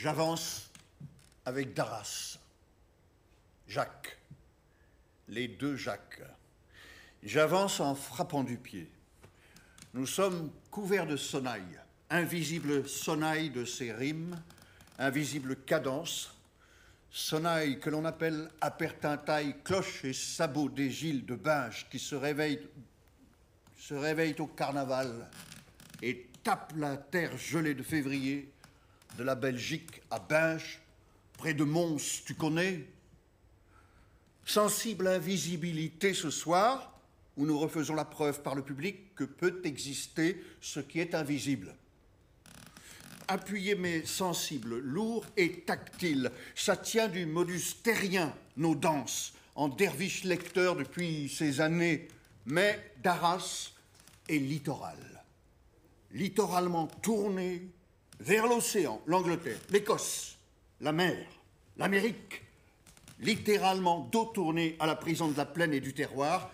J'avance avec Darras, Jacques, les deux Jacques. J'avance en frappant du pied. Nous sommes couverts de sonnailles, invisibles sonnailles de ces rimes, invisibles cadences, sonnailles que l'on appelle apertintaille, cloches et sabots des Gilles de Binge qui se réveillent, se réveillent au carnaval et tapent la terre gelée de février de la Belgique à Binge, près de Mons, tu connais? Sensible invisibilité ce soir, où nous refaisons la preuve par le public que peut exister ce qui est invisible. Appuyez mes sensibles, lourds et tactiles, ça tient du modus terrien, nos danses, en derviche lecteur depuis ces années, mais d'Arras et littoral. Littoralement tourné vers l'océan, l'Angleterre, l'Écosse, la mer, l'Amérique, littéralement dos tourné à la prison de la plaine et du terroir,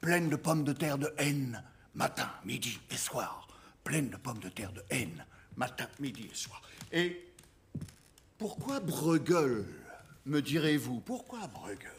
pleine de pommes de terre de haine, matin, midi et soir, pleine de pommes de terre de haine, matin, midi et soir. Et pourquoi Bruegel, me direz-vous? Pourquoi Bruegel?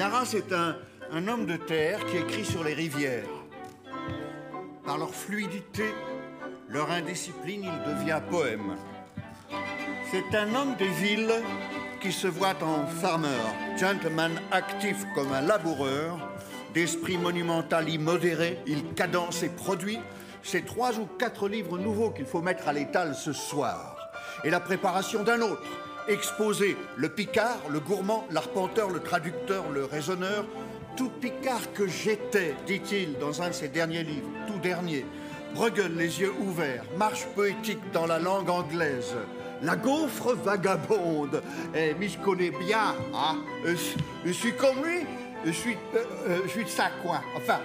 Darras est un, homme de terre qui écrit sur les rivières. Par leur fluidité, leur indiscipline, il devient poème. C'est un homme des villes qui se voit en farmer, gentleman actif comme un laboureur, d'esprit monumental immodéré, il cadence et produit ces trois ou quatre livres nouveaux qu'il faut mettre à l'étal ce soir, et la préparation d'un autre, exposer le Picard, le gourmand, l'arpenteur, le traducteur, le raisonneur, tout Picard que j'étais, dit-il dans un de ses derniers livres, tout dernier. Bruegel, les yeux ouverts, marche poétique dans la langue anglaise. La gaufre vagabonde. Eh, mais je connais bien, hein. Je suis comme lui. Je suis, euh, euh, je suis de sa coin. Enfin,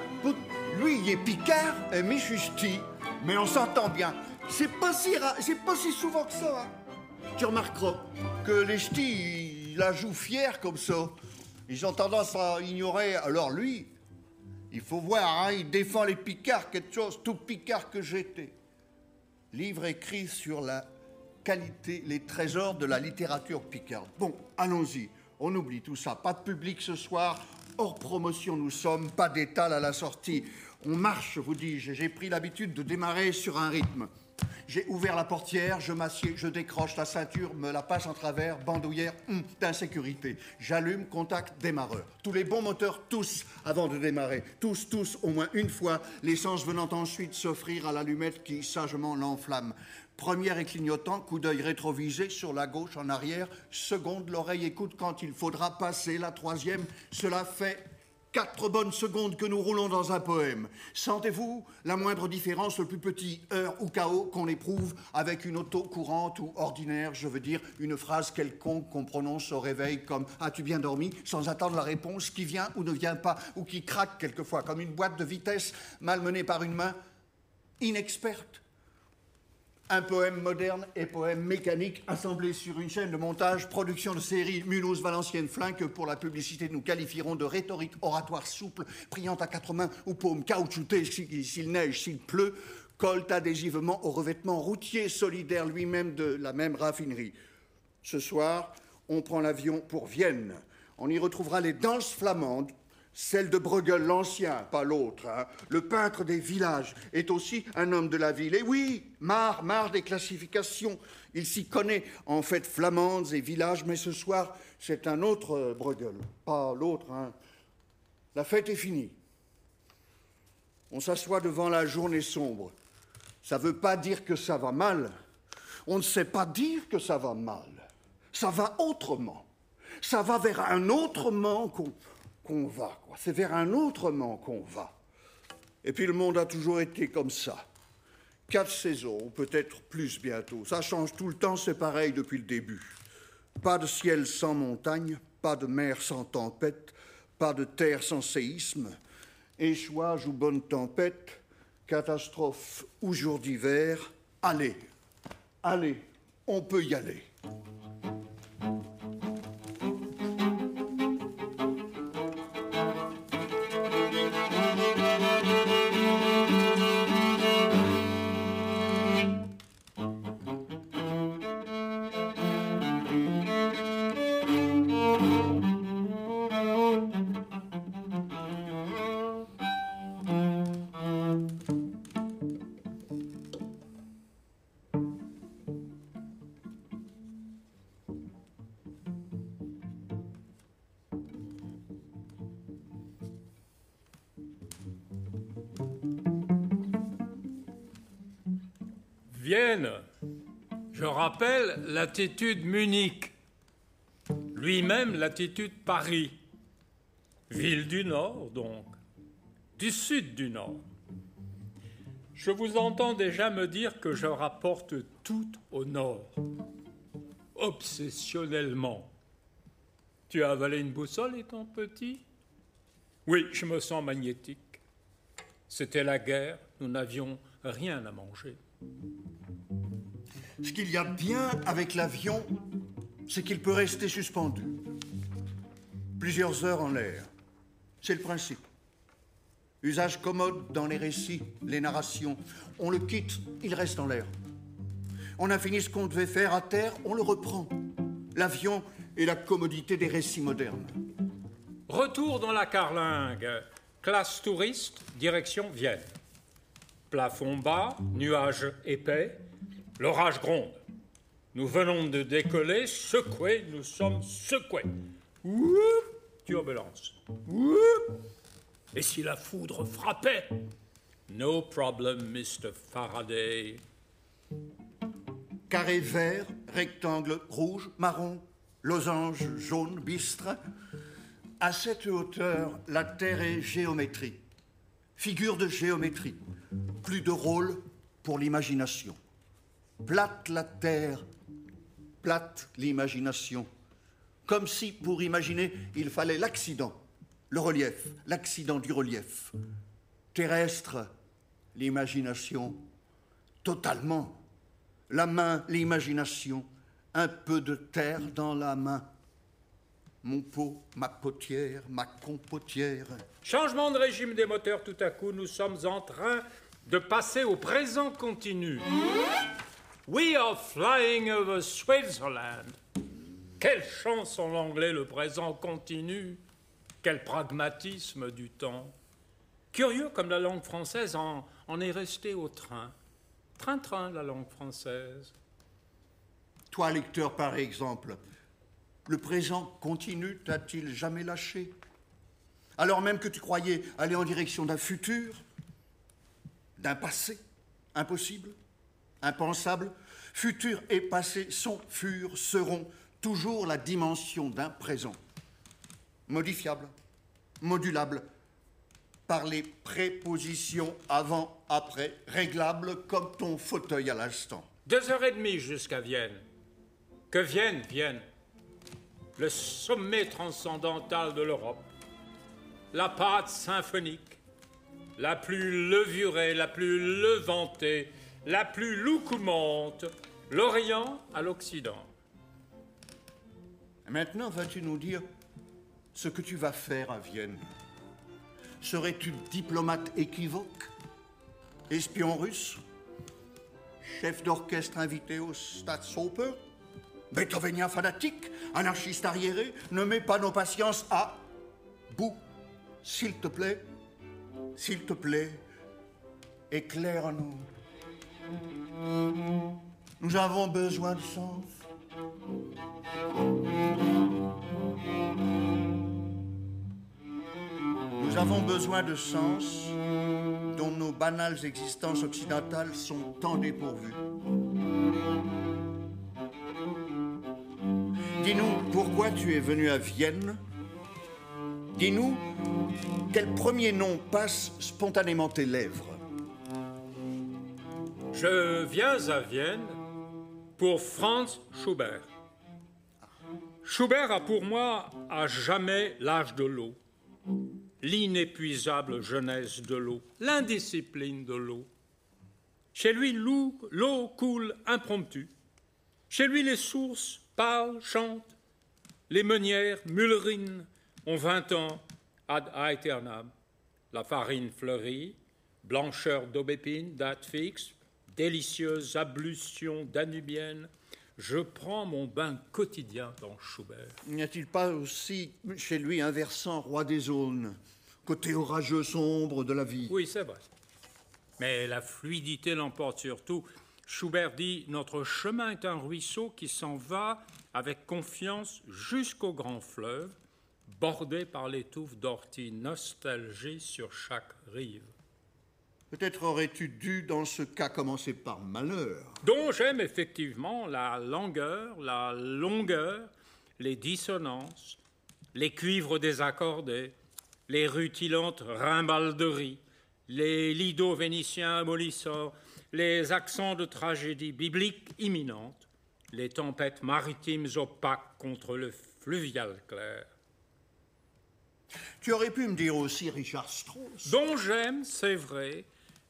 lui, il est Picard, mais je suis. Mais on s'entend bien. C'est pas si c'est pas si souvent que ça. hein. Tu remarqueras que les ch'tis, la jouent fière comme ça. Ils ont tendance à ignorer. Alors lui, il faut voir, hein, il défend les picards, quelque chose, tout picard que j'étais. Livre écrit sur la qualité, les trésors de la littérature picarde. Bon, allons-y, on oublie tout ça. Pas de public ce soir, hors promotion nous sommes, pas d'étal à la sortie. On marche, vous dis-je, j'ai pris l'habitude de démarrer sur un rythme. J'ai ouvert la portière, je m'assieds, je décroche la ceinture, me la passe en travers, bandoulière hum, d'insécurité. J'allume, contact, démarreur. Tous les bons moteurs, tous, avant de démarrer. Tous, tous, au moins une fois, l'essence venant ensuite s'offrir à l'allumette qui sagement l'enflamme. Première et clignotant, coup d'œil rétrovisé sur la gauche en arrière. Seconde, l'oreille écoute quand il faudra passer. La troisième, cela fait Quatre bonnes secondes que nous roulons dans un poème. Sentez-vous la moindre différence, le plus petit heure ou chaos qu'on éprouve avec une auto courante ou ordinaire, je veux dire une phrase quelconque qu'on prononce au réveil comme As-tu bien dormi? sans attendre la réponse qui vient ou ne vient pas, ou qui craque quelquefois comme une boîte de vitesse malmenée par une main inexperte. Un poème moderne et poème mécanique assemblés sur une chaîne de montage, production de série Mulhouse Valenciennes Flin que pour la publicité nous qualifierons de rhétorique oratoire souple, priant à quatre mains ou paume caoutchoutée si- s'il neige, s'il pleut, colle adhésivement au revêtement routier solidaire lui-même de la même raffinerie. Ce soir, on prend l'avion pour Vienne. On y retrouvera les danses flamandes, celle de Bruegel, l'ancien, pas l'autre. hein. Le peintre des villages est aussi un homme de la ville. Et oui, marre, marre des classifications. Il s'y connaît en fêtes flamandes et villages, mais ce soir, c'est un autre euh, Bruegel, pas l'autre. hein. La fête est finie. On s'assoit devant la journée sombre. Ça ne veut pas dire que ça va mal. On ne sait pas dire que ça va mal. Ça va autrement. Ça va vers un autrement qu'on C'est vers un autrement qu'on va. Et puis le monde a toujours été comme ça. Quatre saisons, ou peut-être plus bientôt. Ça change tout le temps, c'est pareil depuis le début. Pas de ciel sans montagne, pas de mer sans tempête, pas de terre sans séisme, échouage ou bonne tempête, catastrophe ou jour d'hiver, allez, Allez, on peut y aller. L'attitude Munich, lui-même l'attitude Paris, ville du Nord donc, du Sud du Nord. Je vous entends déjà me dire que je rapporte tout au Nord, obsessionnellement. Tu as avalé une boussole étant petit? Oui, je me sens magnétique. C'était la guerre, nous n'avions rien à manger. Ce qu'il y a bien avec l'avion, c'est qu'il peut rester suspendu. Plusieurs heures en l'air. C'est le principe. Usage commode dans les récits, les narrations. On le quitte, il reste en l'air. On a fini ce qu'on devait faire à terre, on le reprend. L'avion est la commodité des récits modernes. Retour dans la carlingue. Classe touriste, direction Vienne. Plafond bas, nuages épais, l'orage gronde. Nous venons de décoller, secoués, nous sommes secoués. Ouh, turbulence. Ouh. Et si la foudre frappait? No problem, Mr. Faraday. Carré vert, rectangle rouge, marron, losange jaune, bistre. À cette hauteur, la Terre est géométrie. Figure de géométrie. Plus de rôle pour l'imagination. Plate la Terre, plate l'imagination. Comme si, pour imaginer, il fallait l'accident, le relief, l'accident du relief. Terrestre, l'imagination, totalement. La main, l'imagination, un peu de terre dans la main. Mon pot, ma potière, ma compotière. Changement de régime des moteurs tout à coup, nous sommes en train de passer au présent continu. We are flying over Switzerland. Quelle chance en anglais le présent continu. Quel pragmatisme du temps. Curieux comme la langue française en, en est restée au train. Train-train, la langue française. Toi, lecteur, par exemple, le présent continu t'a-t-il jamais lâché? Alors même que tu croyais aller en direction d'un futur, d'un passé impossible, impensable, futur et passé sont, furent, seront toujours la dimension d'un présent, modifiable, modulable, par les prépositions avant, après, réglables comme ton fauteuil à l'instant. Deux heures et demie jusqu'à Vienne. Que Vienne, Vienne. Le sommet transcendantal de l'Europe. La pâte symphonique. La plus levurée, la plus levantée, la plus loucoumante. L'Orient à l'Occident. Maintenant, vas-tu nous dire ce que tu vas faire à Vienne? Serais-tu diplomate équivoque Espion russe Chef d'orchestre invité au Staatsoper Beethovenien fanatique Anarchiste arriéré? Ne mets pas nos patiences à bout. S'il te plaît, s'il te plaît, éclaire-nous. Nous avons besoin de sens. Nous avons besoin de sens dont nos banales existences occidentales sont tant dépourvues. Dis-nous pourquoi tu es venu à Vienne. Dis-nous quel premier nom passe spontanément tes lèvres. Je viens à Vienne pour Franz Schubert. Schubert a pour moi à jamais l'âge de l'eau, l'inépuisable jeunesse de l'eau, l'indiscipline de l'eau. Chez lui, l'eau coule impromptue, Chez lui, les sources parlent, chantent. Les meunières, mullerines, ont vingt ans ad aeternam. La farine fleurit, blancheur d'aubépine, date fixe, délicieuse ablution danubienne. Je prends mon bain quotidien dans Schubert. N'y a-t-il pas aussi chez lui un versant roi des aulnes, côté orageux sombre de la vie? Oui, c'est vrai. Mais la fluidité l'emporte surtout. Schubert dit Notre chemin est un ruisseau qui s'en va avec confiance jusqu'au grand fleuve, bordé par les touffes d'orties, nostalgie sur chaque rive. Peut-être aurais-tu dû, dans ce cas, commencer par malheur. Dont j'aime effectivement la langueur, la longueur, les dissonances, les cuivres désaccordés, les rutilantes rimbalderies, les lidos vénitiens mollissants, les accents de tragédie biblique imminente, les tempêtes maritimes opaques contre le fluvial clair. Tu aurais pu me dire aussi Richard Strauss. Dont j'aime, c'est vrai,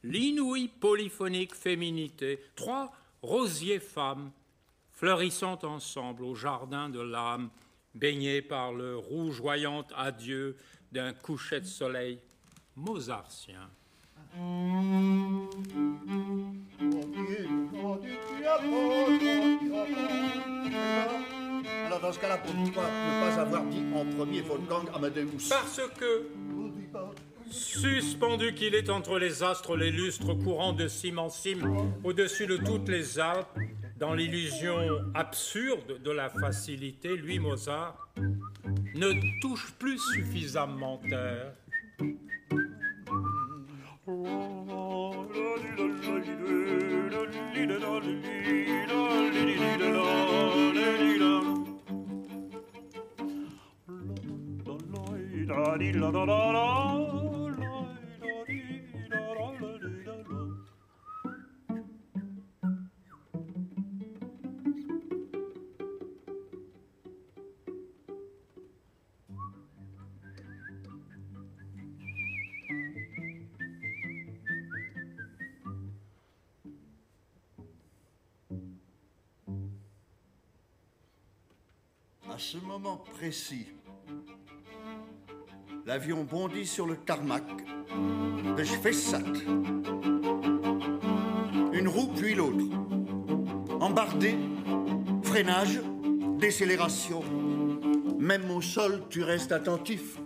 l'inouïe polyphonique féminité, trois rosiers femmes fleurissant ensemble au jardin de l'âme, baignées par le rougeoyant adieu d'un coucher de soleil mozartien. Alors dans ce cas-là, pourquoi ne pas avoir dit en premier Wolfgang Amadeus Parce que, suspendu qu'il est entre les astres, les lustres courants de cime en cime, au-dessus de toutes les Alpes, dans l'illusion absurde de la facilité, lui, Mozart, ne touche plus suffisamment terre. Ce moment précis, l'avion bondit sur le tarmac de Spessart. Une roue puis l'autre. Embardé, freinage, décélération. Même au sol, tu restes attentif.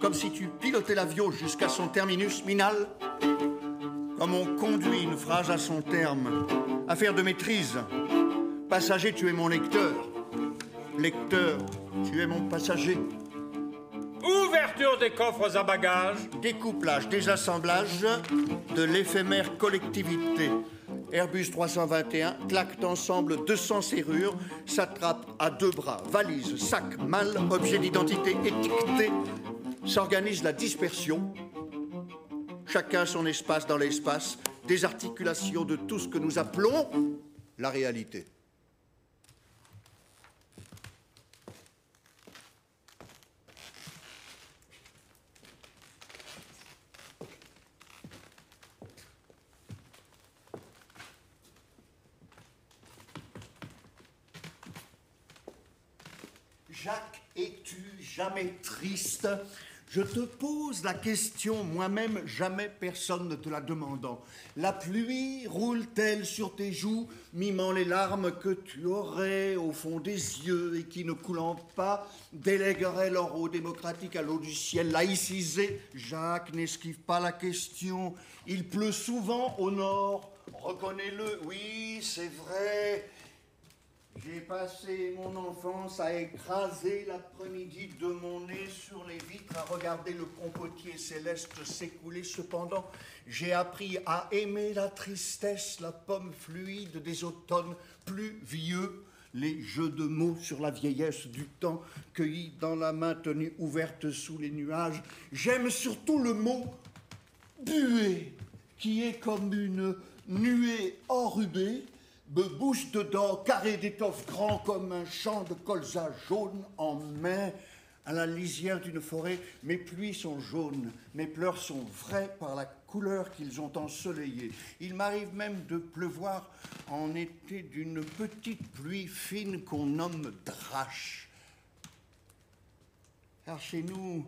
Comme si tu pilotais l'avion jusqu'à son terminus minal. Comme on conduit une phrase à son terme. Affaire de maîtrise. Passager, tu es mon lecteur. Lecteur, tu es mon passager. Ouverture des coffres à bagages. Découplage, désassemblage de l'éphémère collectivité. Airbus 321 claquent ensemble 200 serrures, s'attrape à deux bras, valise, sac, mal, objet d'identité étiqueté, s'organise la dispersion. Chacun son espace dans l'espace, désarticulation de tout ce que nous appelons la réalité. Jacques, es-tu jamais triste Je te pose la question moi-même, jamais personne ne te la demandant. La pluie roule-t-elle sur tes joues, mimant les larmes que tu aurais au fond des yeux et qui, ne coulant pas, délègueraient leur eau démocratique à l'eau du ciel? Laïcisée Jacques n'esquive pas la question. Il pleut souvent au nord. Reconnais-le, oui, c'est vrai. J'ai passé mon enfance à écraser l'après-midi de mon nez sur les vitres, à regarder le compotier céleste s'écouler. Cependant, j'ai appris à aimer la tristesse, la pomme fluide des automnes plus vieux, les jeux de mots sur la vieillesse du temps, cueillis dans la main tenue ouverte sous les nuages. J'aime surtout le mot buée, qui est comme une nuée enrubée bouche dedans, carré d'étoffe grand comme un champ de colza jaune en mai, à la lisière d'une forêt. Mes pluies sont jaunes, mes pleurs sont vrais par la couleurs qu'ils ont ensoleillées. Il m'arrive même de pleuvoir en été d'une petite pluie fine qu'on nomme drache. Car chez nous,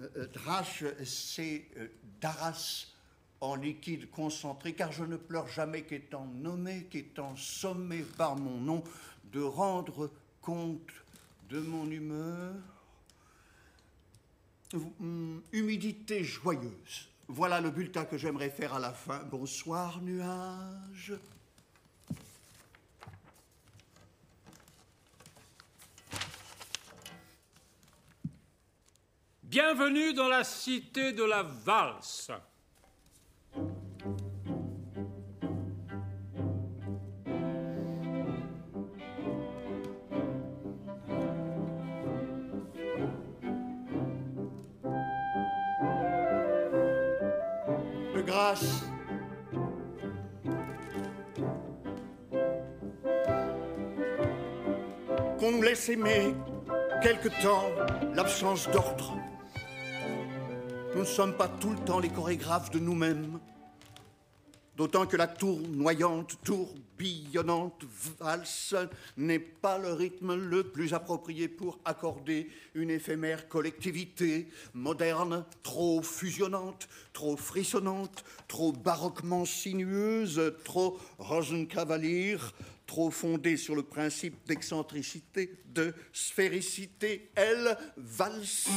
euh, euh, drache, c'est euh, daras en liquide concentré, car je ne pleure jamais qu'étant nommé, qu'étant sommé par mon nom de rendre compte de mon humeur. Hum, humidité joyeuse. Voilà le bulletin que j'aimerais faire à la fin. Bonsoir, nuages. Bienvenue dans la cité de la valse. De grâce. Qu'on nous laisse aimer quelque temps l'absence d'ordre. Nous ne sommes pas tout le temps les chorégraphes de nous-mêmes. D'autant que la tournoyante, tourbillonnante valse n'est pas le rythme le plus approprié pour accorder une éphémère collectivité moderne, trop fusionnante, trop frissonnante, trop baroquement sinueuse, trop rosenkavalier, trop fondée sur le principe d'excentricité, de sphéricité. Elle valse.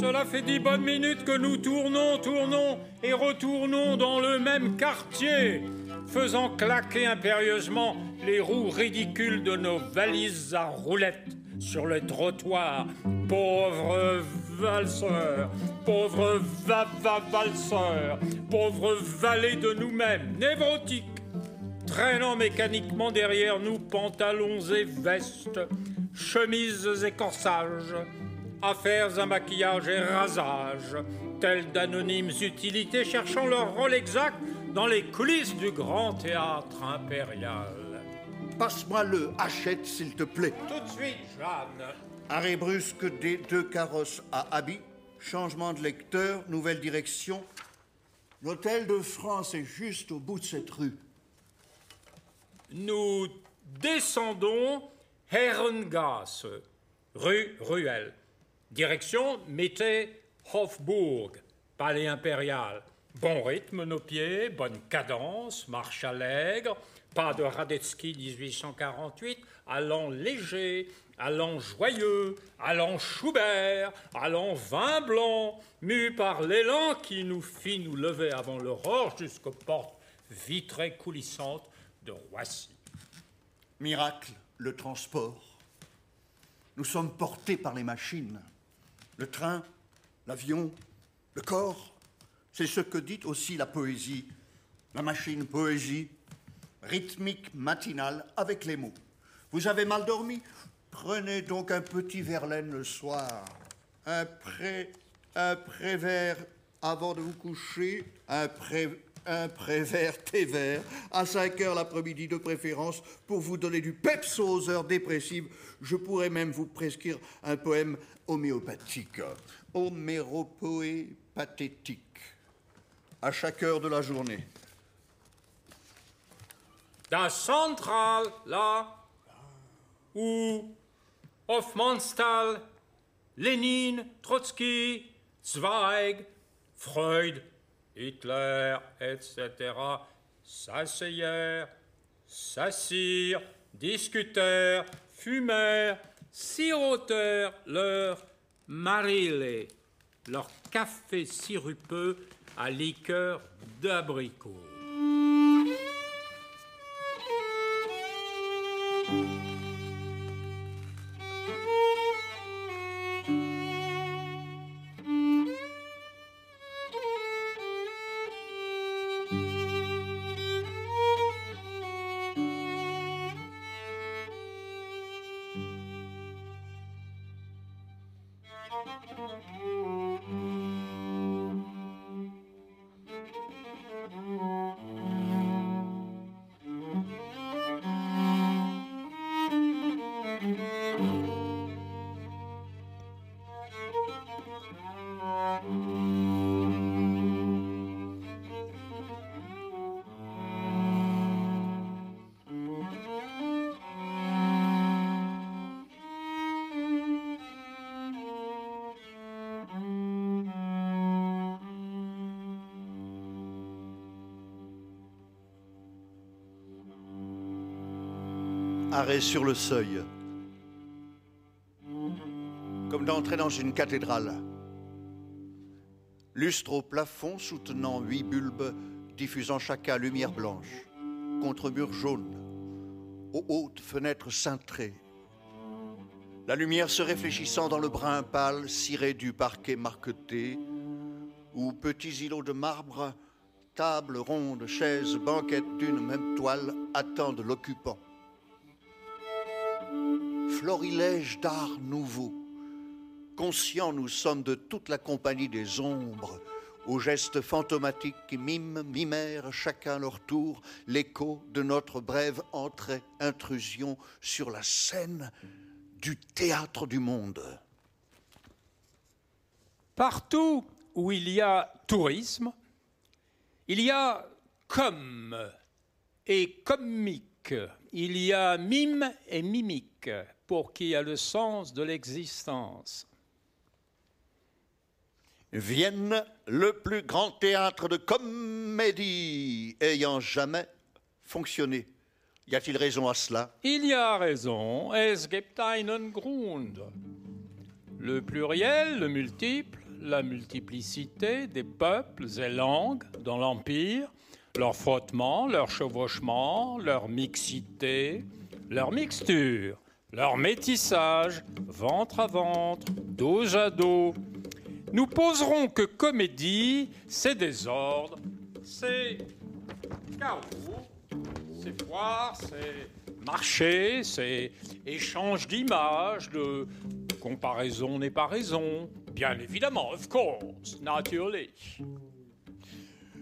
Cela fait dix bonnes minutes que nous tournons, tournons et retournons dans le même quartier, faisant claquer impérieusement les roues ridicules de nos valises à roulettes sur le trottoir. Pauvres valseurs, pauvres va-va-valseurs, pauvres valets de nous-mêmes, névrotiques, traînant mécaniquement derrière nous pantalons et vestes, chemises et corsages, affaires à maquillage et rasage, tels d'anonymes utilités cherchant leur rôle exact dans les coulisses du grand théâtre impérial. Passe-moi le hachette, s'il te plaît. Tout de suite, Jeanne. Arrêt brusque des deux carrosses à habit, changement de lecteur, nouvelle direction. L'hôtel de France est juste au bout de cette rue. Nous descendons Herrengasse, rue Ruelle. Direction mettez Hofburg, palais impérial. Bon rythme nos pieds, bonne cadence, marche allègre, pas de Radetzky 1848, allant léger, allant joyeux, allant Schubert, allant vin blanc, mu par l'élan qui nous fit nous lever avant l'aurore jusqu'aux portes vitrées coulissantes de. Miracle, le transport. Nous sommes portés par les machines. Le train, l'avion, le corps. C'est ce que dit aussi la poésie. La machine poésie, rythmique matinale avec les mots. Vous avez mal dormi? Prenez donc un petit Verlaine le soir. Un pré, un prévert avant de vous coucher, un pré, un prévert thé vert à 5 heures l'après-midi de préférence pour vous donner du peps aux heures dépressives. Je pourrais même vous prescrire un poème homéopathique. Homéropoé pathétique. À chaque heure de la journée. Da Central, là, où Hofmannsthal, Lénine, Trotsky, Zweig, Freud, Hitler, etc., s'asseyèrent, s'assirent, discutèrent, fumèrent, sirotèrent leur marile, leur café sirupeux à liqueur d'abricot. Arrêt sur le seuil. Comme d'entrer dans une cathédrale. Lustre au plafond soutenant huit bulbes diffusant chacun lumière blanche contre mur jaune, aux hautes fenêtres cintrées. La lumière se réfléchissant dans le brun pâle ciré du parquet marqueté, où petits îlots de marbre, tables rondes, chaises, banquettes d'une même toile attendent l'occupant. Florilège d'art nouveau. Conscients nous sommes de toute la compagnie des ombres, aux gestes fantomatiques qui miment, mimèrent chacun leur tour l'écho de notre brève entrée, intrusion sur la scène du théâtre du monde. Partout où il y a tourisme, il y a comme et comique, il y a mime et mimique pour qui a le sens de l'existence. Vienne, le plus grand théâtre de comédie ayant jamais fonctionné. Y a-t-il raison à cela? Il y a raison. Es gibt einen Grund. Le pluriel, le multiple, la multiplicité des peuples et langues dans l'Empire, leur frottement, leur chevauchement, leur mixité, leur mixture, leur métissage, ventre à ventre, dos à dos, nous poserons que comédie, c'est désordre, c'est chaos, c'est foire, c'est marché, c'est échange d'images, de comparaison n'est pas raison. Bien évidemment, of course, naturally.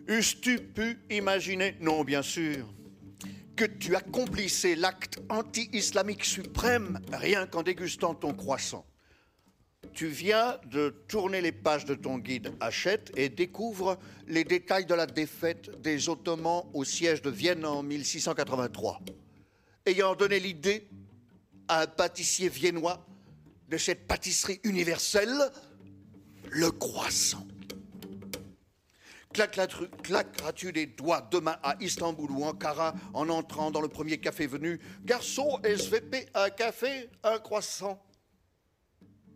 Eusses-tu pu imaginer, non bien sûr, que tu accomplissais l'acte anti-islamique suprême rien qu'en dégustant ton croissant tu viens de tourner les pages de ton guide Hachette et découvre les détails de la défaite des Ottomans au siège de Vienne en 1683, ayant donné l'idée à un pâtissier viennois de cette pâtisserie universelle, le croissant. Claqueras-tu des doigts demain à Istanbul ou Ankara en entrant dans le premier café venu? Garçon, SVP, un café, un croissant?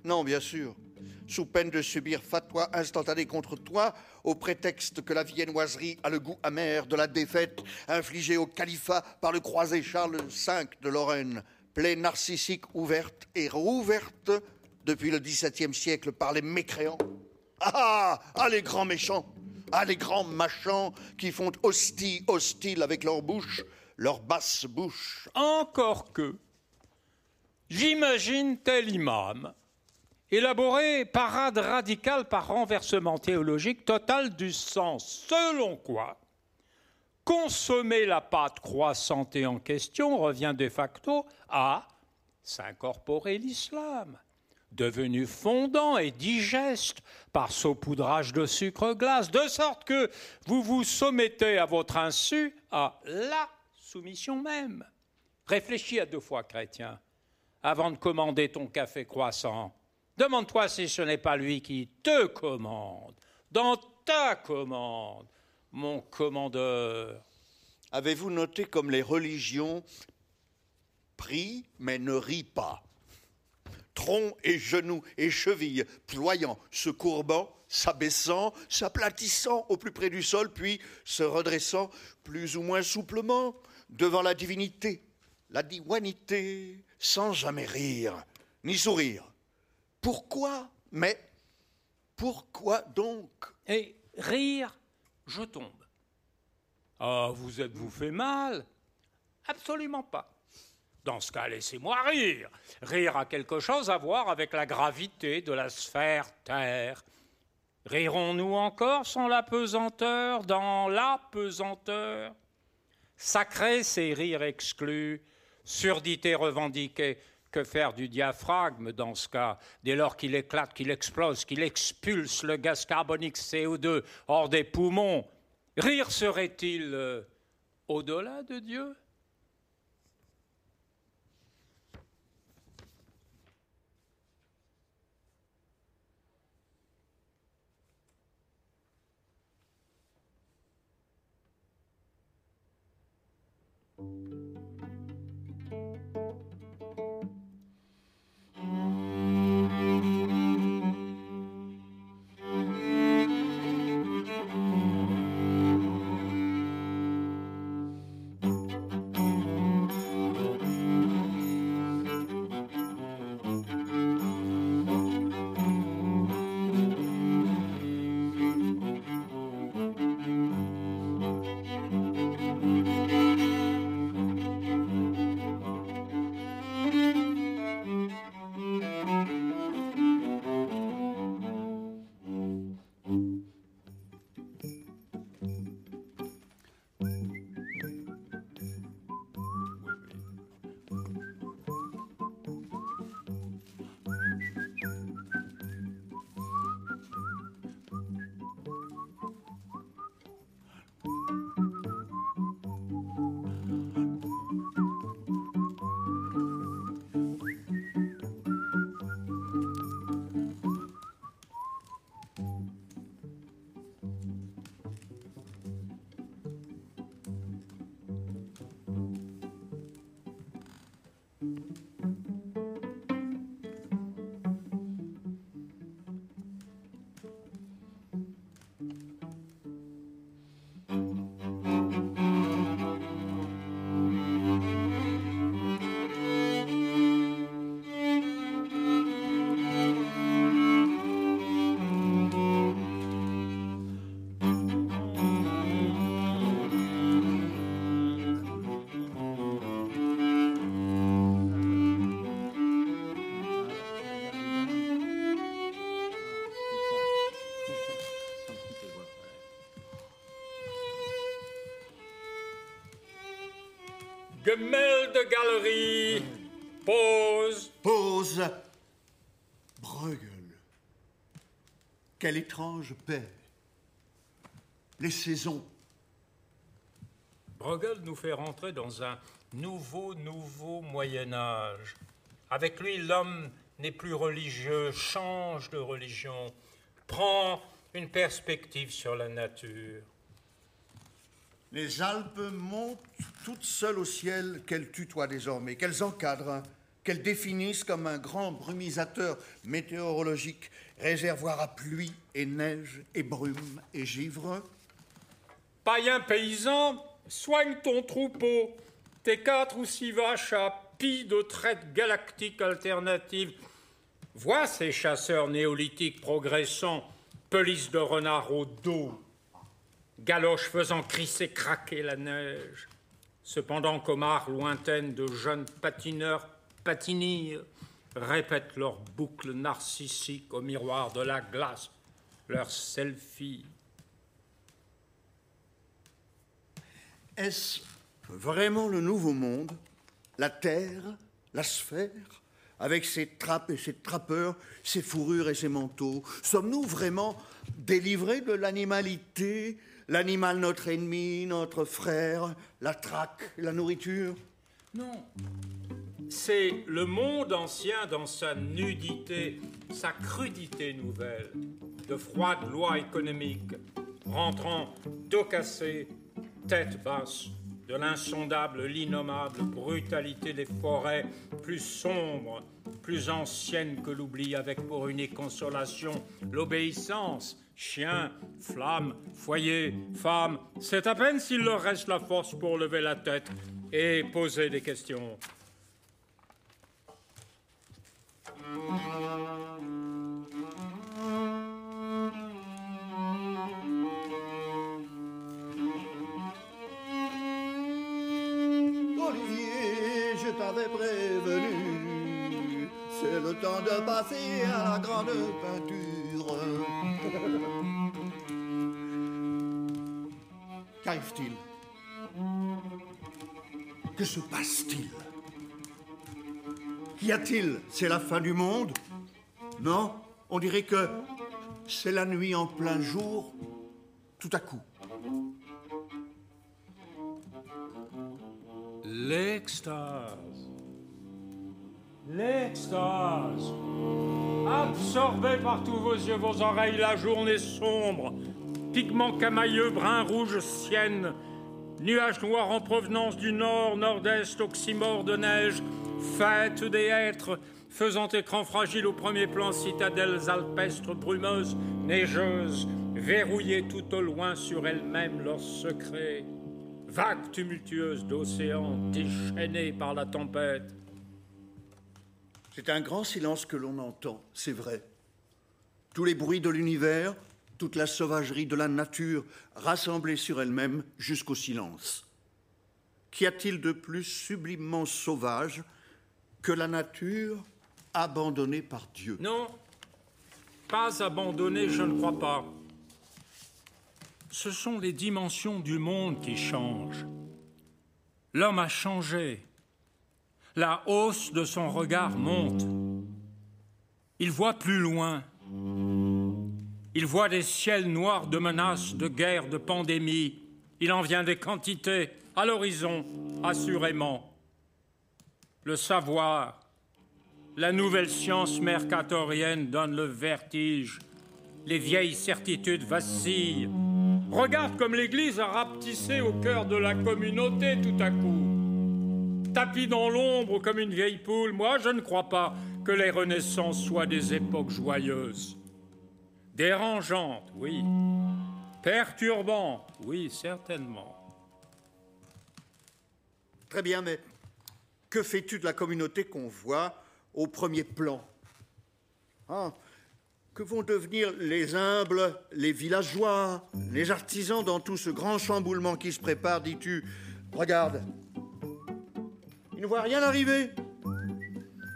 Non, bien sûr. Sous peine de subir fatwa instantané contre toi, au prétexte que la viennoiserie a le goût amer de la défaite infligée au califat par le croisé Charles V de Lorraine, plaie narcissique ouverte et rouverte depuis le XVIIe siècle par les mécréants. Ah, ah, les grands méchants, ah, les grands machants qui font hostie, hostile avec leur bouche, leur basse bouche. Encore que, j'imagine tel imam élaboré parade radicale par renversement théologique total du sens, selon quoi consommer la pâte croissante en question revient de facto à s'incorporer l'islam, devenu fondant et digeste par saupoudrage de sucre glace, de sorte que vous vous soumettez à votre insu à la soumission même. Réfléchis à deux fois, chrétien, avant de commander ton café croissant. Demande-toi si ce n'est pas lui qui te commande, dans ta commande, mon commandeur. Avez-vous noté comme les religions prient mais ne rient pas? Tronc et genoux et chevilles ployant, se courbant, s'abaissant, s'aplatissant au plus près du sol, puis se redressant plus ou moins souplement devant la divinité, la divinité, sans jamais rire ni sourire. Pourquoi Mais pourquoi donc? Et rire, je tombe. Ah, vous êtes-vous fait mal? Absolument pas. Dans ce cas, laissez-moi rire. Rire a quelque chose à voir avec la gravité de la sphère Terre. Rirons-nous encore sans la pesanteur, dans la pesanteur? Sacré, c'est rire exclu, surdité revendiquée. Que faire du diaphragme dans ce cas, dès lors qu'il éclate, qu'il explose, qu'il expulse le gaz carbonique CO2 hors des poumons? Rire serait-il euh, au-delà de Dieu? Galerie. Pause. Pause. Bruegel. Quelle étrange paix. Les saisons. Bruegel nous fait rentrer dans un nouveau, nouveau Moyen Âge. Avec lui, l'homme n'est plus religieux, change de religion, prend une perspective sur la nature. Les Alpes montent toutes seules au ciel qu'elles tutoient désormais, qu'elles encadrent, qu'elles définissent comme un grand brumisateur météorologique, réservoir à pluie et neige et brume et givre. Païen paysan, soigne ton troupeau, tes quatre ou six vaches à pis de traite galactique alternative. Vois ces chasseurs néolithiques progressant, pelisse de renard au dos galoche faisant crisser craquer la neige. Cependant, qu'Omar lointaine de jeunes patineurs patinirent, répètent leurs boucles narcissiques au miroir de la glace, leurs selfies. Est-ce vraiment le nouveau monde La Terre La sphère? Avec ses trappes et ses trappeurs, ses fourrures et ses manteaux Sommes-nous vraiment délivrés de l'animalité L'animal notre ennemi, notre frère, la traque, la nourriture Non. C'est le monde ancien dans sa nudité, sa crudité nouvelle, de froides lois économiques, rentrant dos cassé, tête basse, de l'insondable, l'innommable brutalité des forêts, plus sombres, plus anciennes que l'oubli, avec pour unique consolation l'obéissance, Chiens, flammes, foyer, femmes, c'est à peine s'il leur reste la force pour lever la tête et poser des questions. Olivier, je t'avais prévenu, c'est le temps de passer à la grande peinture. Qu'arrive-t-il? Que se passe-t-il? Qu'y a-t-il? C'est la fin du monde? Non? On dirait que c'est la nuit en plein jour, tout à coup. L'extase. L'extase. Absorbé par tous vos yeux, vos oreilles, la journée sombre, pigments camailleux, brun rouge, sienne, nuages noirs en provenance du nord, nord-est, oxymore de neige, fête des êtres, faisant écran fragile au premier plan, citadelles alpestres, brumeuses, neigeuses, verrouillées tout au loin sur elles-mêmes leurs secrets. Vagues tumultueuses d'océans déchaînés par la tempête. C'est un grand silence que l'on entend, c'est vrai. Tous les bruits de l'univers, toute la sauvagerie de la nature rassemblée sur elle-même jusqu'au silence. Qu'y a-t-il de plus sublimement sauvage que la nature abandonnée par Dieu? Non, pas abandonnée, je ne crois pas ce sont les dimensions du monde qui changent. L'homme a changé. La hausse de son regard monte. Il voit plus loin. Il voit des ciels noirs de menaces, de guerres, de pandémies. Il en vient des quantités, à l'horizon, assurément. Le savoir, la nouvelle science mercatorienne donne le vertige. Les vieilles certitudes vacillent. Regarde comme l'Église a rapetissé au cœur de la communauté tout à coup. Tapis dans l'ombre comme une vieille poule. Moi, je ne crois pas que les renaissances soient des époques joyeuses. Dérangeantes, oui. Perturbantes, oui, certainement. Très bien, mais que fais-tu de la communauté qu'on voit au premier plan? Ah, Que vont devenir les humbles, les villageois, les artisans dans tout ce grand chamboulement qui se prépare, dis-tu? Regarde, ils ne voient rien arriver.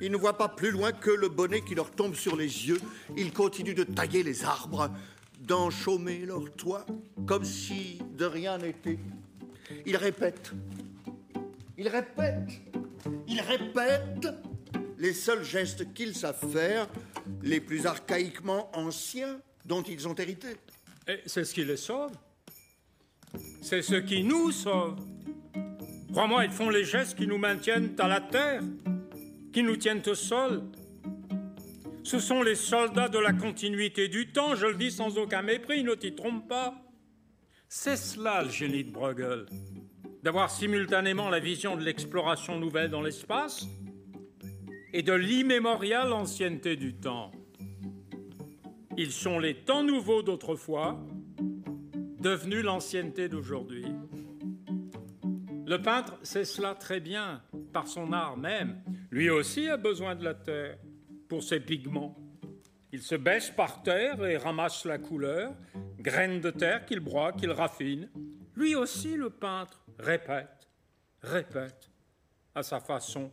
Ils ne voient pas plus loin que le bonnet qui leur tombe sur les yeux. Ils continuent de tailler les arbres, d'enchaumer leurs toits, comme si de rien n'était. Ils répètent. Ils répètent. Ils répètent les seuls gestes qu'ils savent faire, les plus archaïquement anciens dont ils ont hérité. Et c'est ce qui les sauve. C'est ce qui nous sauve. Crois-moi, ils font les gestes qui nous maintiennent à la terre, qui nous tiennent au sol. Ce sont les soldats de la continuité du temps, je le dis sans aucun mépris, ne t'y trompe pas. C'est cela le génie de Bruegel, d'avoir simultanément la vision de l'exploration nouvelle dans l'espace et de l'immémoriale ancienneté du temps. Ils sont les temps nouveaux d'autrefois, devenus l'ancienneté d'aujourd'hui. Le peintre sait cela très bien, par son art même. Lui aussi a besoin de la terre pour ses pigments. Il se baisse par terre et ramasse la couleur, graines de terre qu'il broie, qu'il raffine. Lui aussi, le peintre, répète, répète, à sa façon,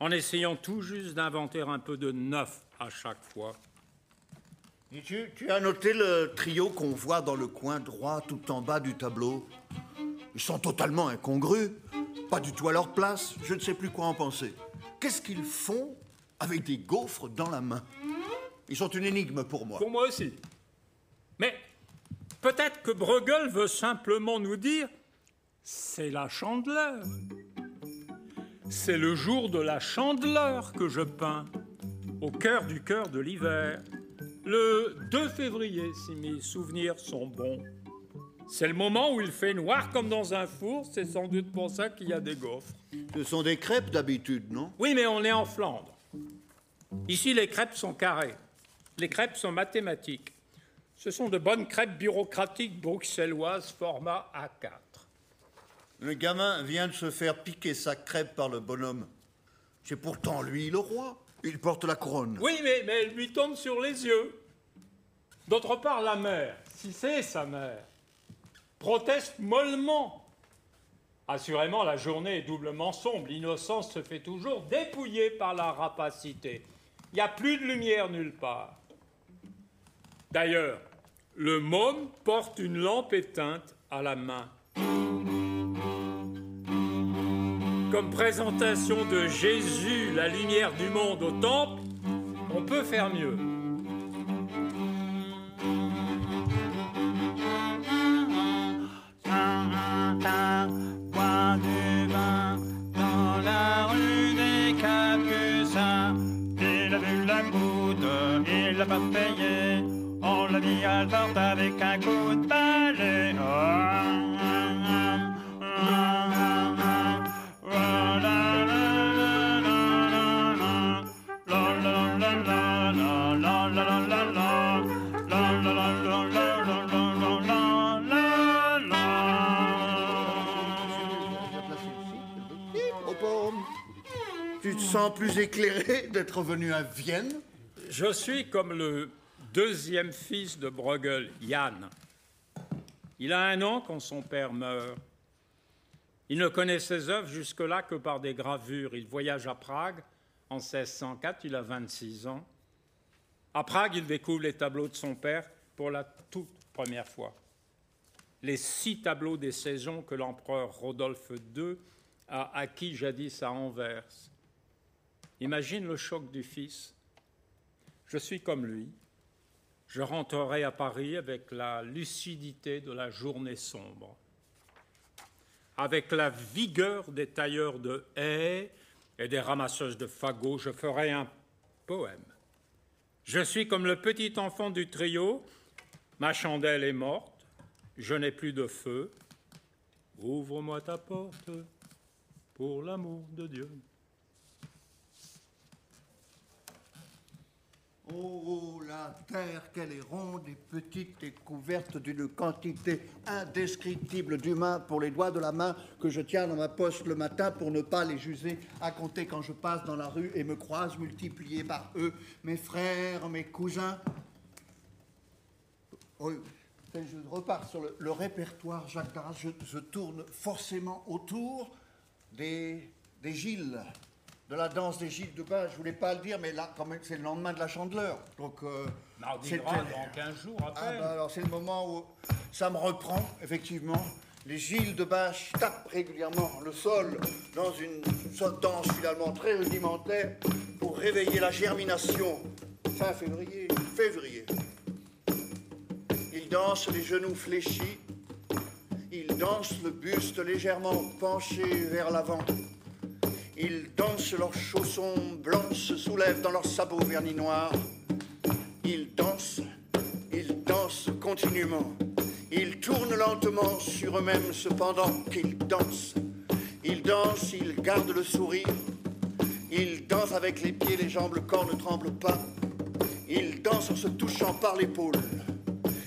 en essayant tout juste d'inventer un peu de neuf à chaque fois. Tu, tu as noté le trio qu'on voit dans le coin droit tout en bas du tableau? Ils sont totalement incongrus, pas du tout à leur place, je ne sais plus quoi en penser. Qu'est-ce qu'ils font avec des gaufres dans la main? Ils sont une énigme pour moi. Pour moi aussi. Mais peut-être que Bruegel veut simplement nous dire c'est la chandeleur. C'est le jour de la chandeleur que je peins, au cœur du cœur de l'hiver. Le 2 février, si mes souvenirs sont bons. C'est le moment où il fait noir comme dans un four, c'est sans doute pour ça qu'il y a des gaufres. Ce sont des crêpes d'habitude, non? Oui, mais on est en Flandre. Ici, les crêpes sont carrées. Les crêpes sont mathématiques. Ce sont de bonnes crêpes bureaucratiques bruxelloises format A4. Le gamin vient de se faire piquer sa crêpe par le bonhomme. C'est pourtant lui le roi. Il porte la couronne. Oui, mais, mais elle lui tombe sur les yeux. D'autre part, la mère, si c'est sa mère, proteste mollement. Assurément, la journée est doublement sombre. L'innocence se fait toujours dépouiller par la rapacité. Il n'y a plus de lumière nulle part. D'ailleurs, le môme porte une lampe éteinte à la main. Comme présentation de Jésus, la lumière du monde au temple, on peut faire mieux. Sens plus éclairé d'être venu à Vienne Je suis comme le deuxième fils de Bruegel, Jan. Il a un an quand son père meurt. Il ne connaît ses œuvres jusque-là que par des gravures. Il voyage à Prague en 1604, il a 26 ans. À Prague, il découvre les tableaux de son père pour la toute première fois. Les six tableaux des saisons que l'empereur Rodolphe II a acquis jadis à Anvers. Imagine le choc du fils. Je suis comme lui. Je rentrerai à Paris avec la lucidité de la journée sombre, avec la vigueur des tailleurs de haies et des ramasseuses de fagots. Je ferai un poème. Je suis comme le petit enfant du trio. Ma chandelle est morte. Je n'ai plus de feu. Ouvre-moi ta porte pour l'amour de Dieu. Oh, la terre, qu'elle est ronde et petite et couverte d'une quantité indescriptible d'humains pour les doigts de la main que je tiens dans ma poche le matin pour ne pas les juger à compter quand je passe dans la rue et me croise multipliés par eux, mes frères, mes cousins. Oh, je repars sur le, répertoire Jacques Darras, je, tourne forcément autour des Gilles de la danse des Gilles de Bas. Je voulais pas le dire, mais là, quand même, c'est le lendemain de la Chandeleur. Donc, euh, gras, dans 15 jours après. Ah bah, alors, c'est le moment où ça me reprend, effectivement. Les Gilles de Bâche tapent régulièrement le sol dans une danse finalement très rudimentaire pour réveiller la germination. Fin février, février. Ils dansent les genoux fléchis. Ils dansent le buste légèrement penché vers l'avant. Ils dansent leurs chaussons blancs, se soulèvent dans leurs sabots vernis noirs. Ils dansent, ils dansent continuellement. Ils tournent lentement sur eux-mêmes cependant qu'ils dansent. Ils dansent, ils gardent le sourire. Ils dansent avec les pieds, les jambes, le corps ne tremble pas. Ils dansent en se touchant par l'épaule.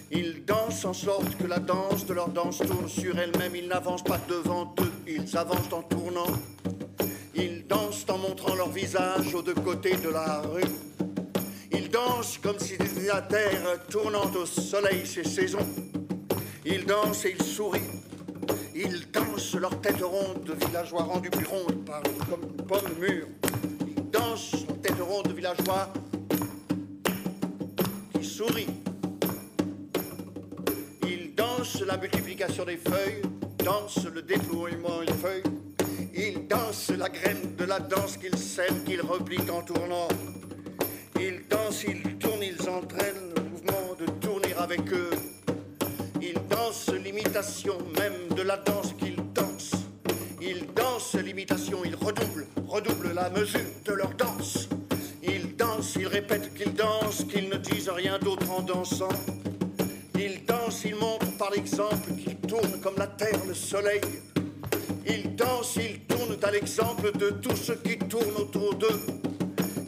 Ils dansent en sorte que la danse de leur danse tourne sur elle-même. Ils n'avancent pas devant eux, ils avancent en tournant. Ils dansent en montrant leur visage aux deux côtés de la rue. Ils dansent comme si la terre tournant au soleil ses saisons. Ils dansent et ils sourient. Ils dansent leur tête ronde de villageois rendus plus ronde par comme une pomme mûre. Ils dansent leur tête ronde de villageois qui sourit. Ils dansent la multiplication des feuilles, dansent le déploiement des feuilles. Il danse la graine de la danse qu'il sème, qu'il replique en tournant. Il danse, il tourne, ils entraînent le mouvement de tourner avec eux. Il danse l'imitation même de la danse qu'il danse. Il danse l'imitation, il redouble, redouble la mesure de leur danse. Il danse, il répète qu'ils dansent, qu'ils ne disent rien d'autre en dansant. Il danse, il montre par l'exemple qu'il tourne comme la terre, le soleil. Ils dansent, ils tournent à l'exemple de tout ce qui tourne autour d'eux.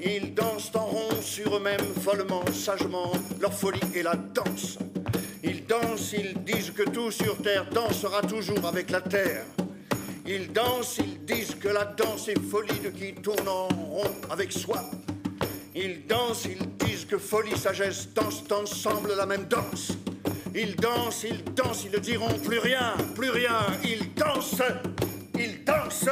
Ils dansent en rond sur eux-mêmes, follement, sagement, leur folie est la danse. Ils dansent, ils disent que tout sur terre dansera toujours avec la terre. Ils dansent, ils disent que la danse est folie de qui tourne en rond avec soi. Ils dansent, ils disent que folie, sagesse dansent ensemble la même danse. Ils dansent, ils dansent, ils ne diront plus rien, plus rien. Ils dansent, ils dansent.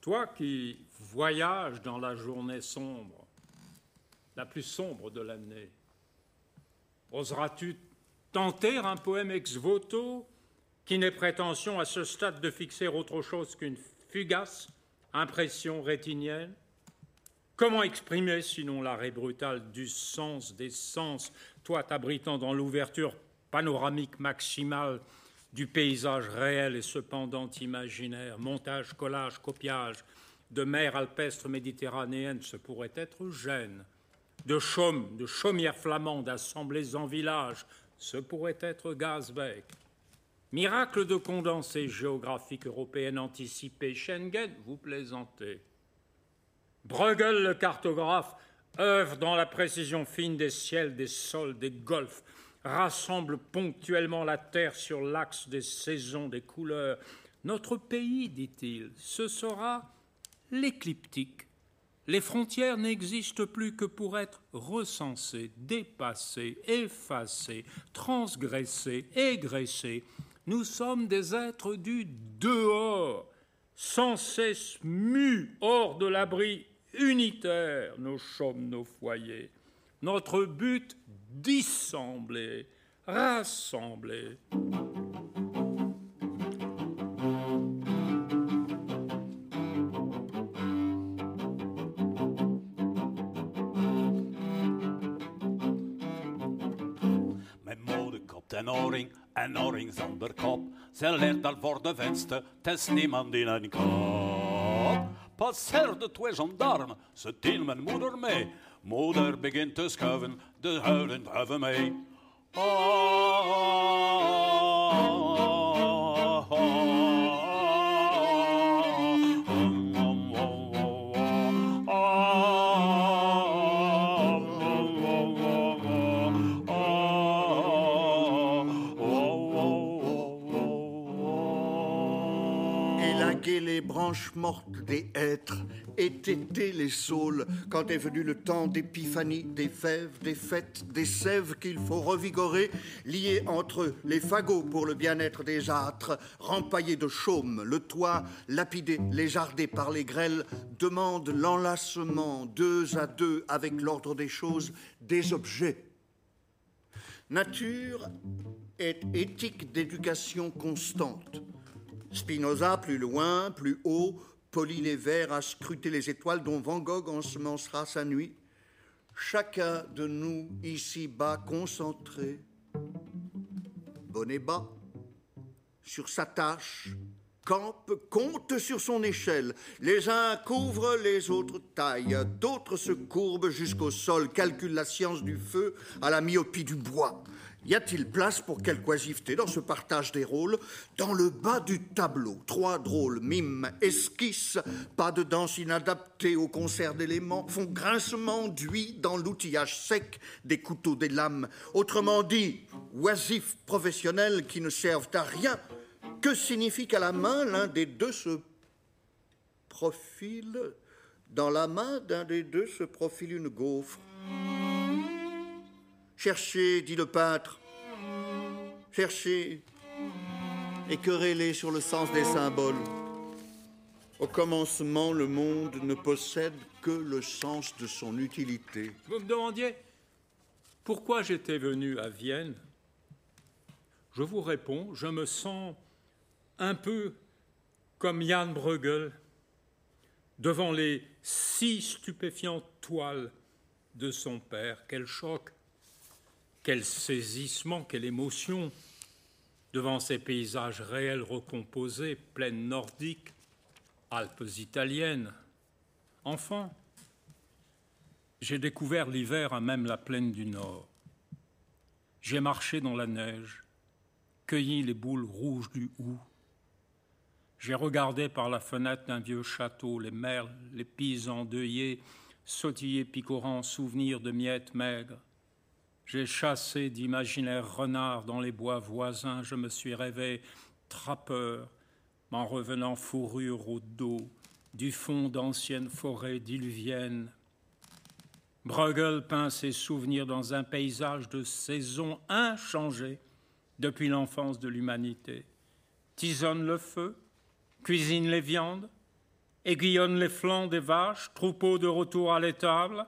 Toi qui voyages dans la journée sombre, la plus sombre de l'année, oseras-tu tenter un poème ex voto qui n'ait prétention à ce stade de fixer autre chose qu'une fugace? Impression rétinienne. Comment exprimer sinon l'arrêt brutal du sens des sens, toi t'abritant dans l'ouverture panoramique maximale du paysage réel et cependant imaginaire, montage, collage, copiage, de mer alpestre méditerranéenne, ce pourrait être Gênes, de chaumes, de chaumières flamandes assemblées en village, ce pourrait être Gazbeck, Miracle de condensée géographique européenne anticipée, Schengen, vous plaisantez. Bruegel, le cartographe, œuvre dans la précision fine des ciels, des sols, des golfs, rassemble ponctuellement la terre sur l'axe des saisons, des couleurs. Notre pays, dit-il, ce sera l'écliptique. Les frontières n'existent plus que pour être recensées, dépassées, effacées, transgressées, égressées, nous sommes des êtres du dehors, sans cesse mus hors de l'abri unitaire, nos chaumes, nos foyers. Notre but, dissembler, rassembler. Ze leert al voor de venster, test niemand in een kop. Passeerde twee gendarmen, ze tien mijn moeder mee. Moeder begint te schuiven, de huilen druiven mee. Les branches mortes des hêtres et téter les saules quand est venu le temps d'épiphanie, des fèves, des fêtes, des sèves qu'il faut revigorer, liés entre eux les fagots pour le bien-être des âtres, rempaillés de chaume, le toit lapidé, léjardé par les grêles, demande l'enlacement deux à deux avec l'ordre des choses, des objets. Nature est éthique d'éducation constante. Spinoza, plus loin, plus haut, polit les vers à scruter les étoiles dont Van Gogh ensemencera sa nuit. Chacun de nous, ici-bas, concentré, bonnet bas, sur sa tâche, campe, compte sur son échelle. Les uns couvrent, les autres taillent, d'autres se courbent jusqu'au sol, calculent la science du feu à la myopie du bois. Y a-t-il place pour quelque oisiveté dans ce partage des rôles Dans le bas du tableau, trois drôles mimes, esquisses, pas de danse inadaptée au concert d'éléments, font grincement d'huile dans l'outillage sec des couteaux des lames. Autrement dit, oisifs professionnels qui ne servent à rien. Que signifie qu'à la main, l'un des deux se profile Dans la main d'un des deux se profile une gaufre. Cherchez, dit le peintre, cherchez et querellez sur le sens des symboles. Au commencement, le monde ne possède que le sens de son utilité. Vous me demandiez pourquoi j'étais venu à Vienne. Je vous réponds, je me sens un peu comme Jan Bruegel devant les si stupéfiantes toiles de son père. Quel choc quel saisissement, quelle émotion devant ces paysages réels recomposés, plaines nordiques, Alpes italiennes. Enfin, j'ai découvert l'hiver à même la plaine du Nord. J'ai marché dans la neige, cueilli les boules rouges du hou. J'ai regardé par la fenêtre d'un vieux château les merles, les pies endeuillées, sautiller picorant souvenirs de miettes maigres. J'ai chassé d'imaginaires renards dans les bois voisins, je me suis rêvé trappeur, m'en revenant fourrure au dos, du fond d'anciennes forêts diluviennes. Bruegel peint ses souvenirs dans un paysage de saisons inchangé depuis l'enfance de l'humanité. Tisonne le feu, cuisine les viandes, aiguillonne les flancs des vaches, troupeau de retour à l'étable,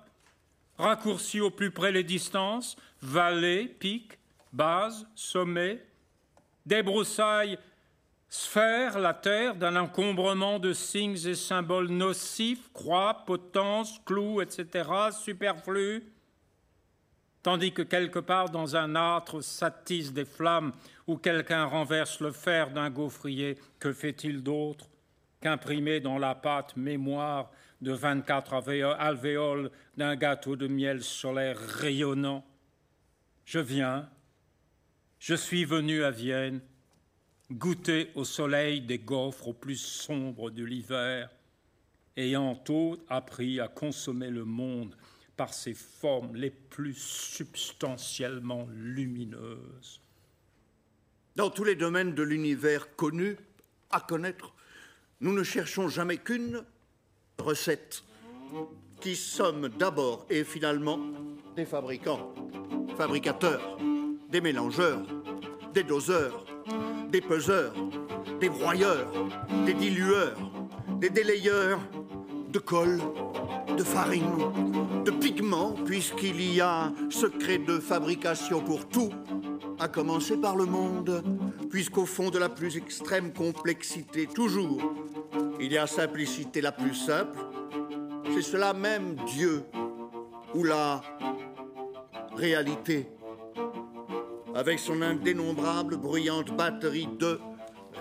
raccourcit au plus près les distances, vallées, pics, bases, sommets, débroussaille sphère la terre d'un encombrement de signes et symboles nocifs, croix, potence, clous, etc., superflus, tandis que quelque part dans un âtre s'attisent des flammes ou quelqu'un renverse le fer d'un gaufrier, que fait-il d'autre qu'imprimer dans la pâte mémoire de 24 alvéoles d'un gâteau de miel solaire rayonnant. Je viens, je suis venu à Vienne, goûter au soleil des gaufres au plus sombres de l'hiver, ayant tôt appris à consommer le monde par ses formes les plus substantiellement lumineuses. Dans tous les domaines de l'univers connu, à connaître, nous ne cherchons jamais qu'une recette, qui sommes d'abord et finalement des fabricants, fabricateurs, des mélangeurs, des doseurs, des peseurs, des broyeurs, des dilueurs, des délayeurs de colle, de farine, de pigments, puisqu'il y a un secret de fabrication pour tout, à commencer par le monde, puisqu'au fond de la plus extrême complexité, toujours, il y a simplicité la plus simple, c'est cela même Dieu, ou la réalité, avec son indénombrable bruyante batterie de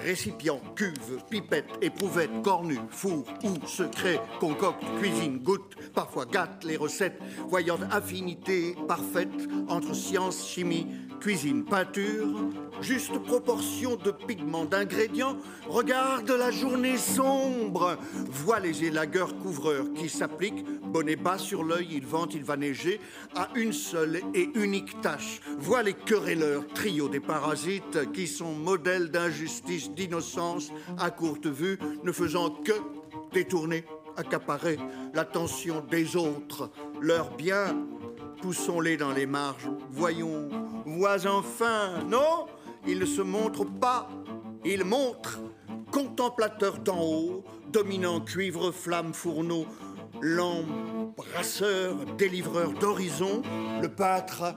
Récipient, cuve, pipette, éprouvette, cornu, four ou secret, concocte, cuisine, goûte, parfois gâte les recettes, voyant affinité parfaite entre science, chimie, cuisine, peinture, juste proportion de pigments, d'ingrédients, regarde la journée sombre, voit les élagueurs couvreurs qui s'appliquent, bonnet bas sur l'œil, il vente, il va neiger, à une seule et unique tâche, voit les querelleurs, trio des parasites qui sont modèles d'injustice, d'innocence, à courte vue, ne faisant que détourner, accaparer l'attention des autres, leur bien, poussons-les dans les marges, voyons, vois enfin, non, ils ne se montrent pas, ils montrent, contemplateurs d'en haut, dominant cuivre, flamme, fourneau, lampe, brasseur, délivreur d'horizon, le pâtre,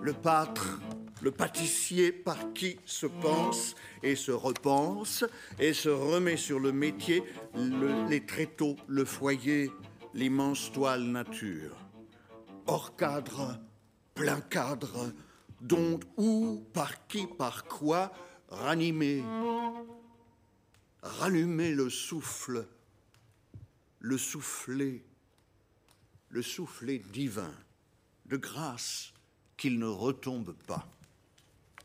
le pâtre, le pâtissier par qui se pense et se repense et se remet sur le métier, le- les tréteaux, le foyer, l'immense toile nature. Hors cadre, plein cadre, dont, où, par qui, par quoi, ranimer, rallumer le souffle, le souffler, le souffler divin, de grâce qu'il ne retombe pas.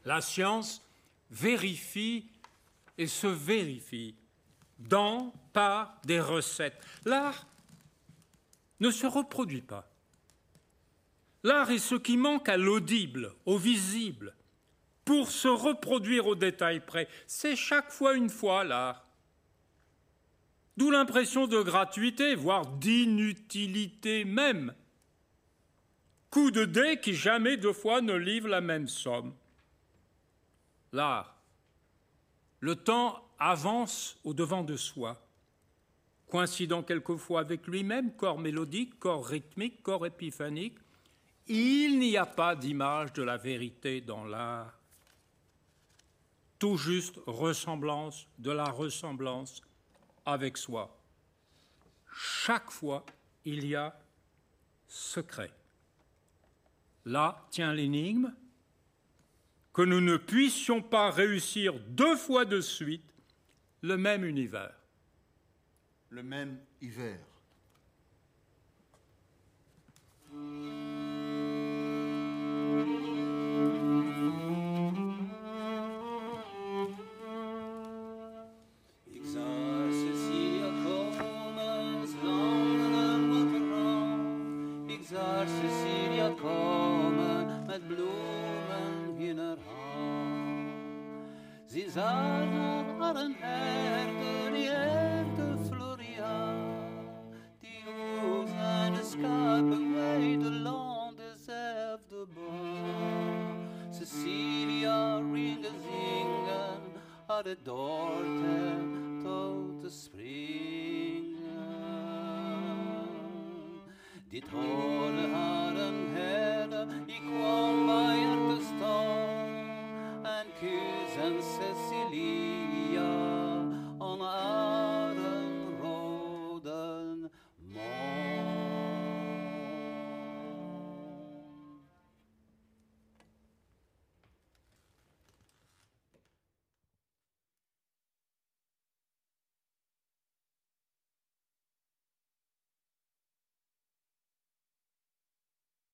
La science vérifie et se vérifie dans, par des recettes. L'art ne se reproduit pas. L'art est ce qui manque à l'audible, au visible, pour se reproduire au détail près. C'est chaque fois une fois l'art. D'où l'impression de gratuité, voire d'inutilité même. Coup de dé qui jamais deux fois ne livre la même somme. L'art. Le temps avance au-devant de soi, coïncidant quelquefois avec lui-même, corps mélodique, corps rythmique, corps épiphanique. Il n'y a pas d'image de la vérité dans l'art. Tout juste ressemblance de la ressemblance avec soi. Chaque fois, il y a secret. Là tient l'énigme que nous ne puissions pas réussir deux fois de suite le même univers. Le même hiver.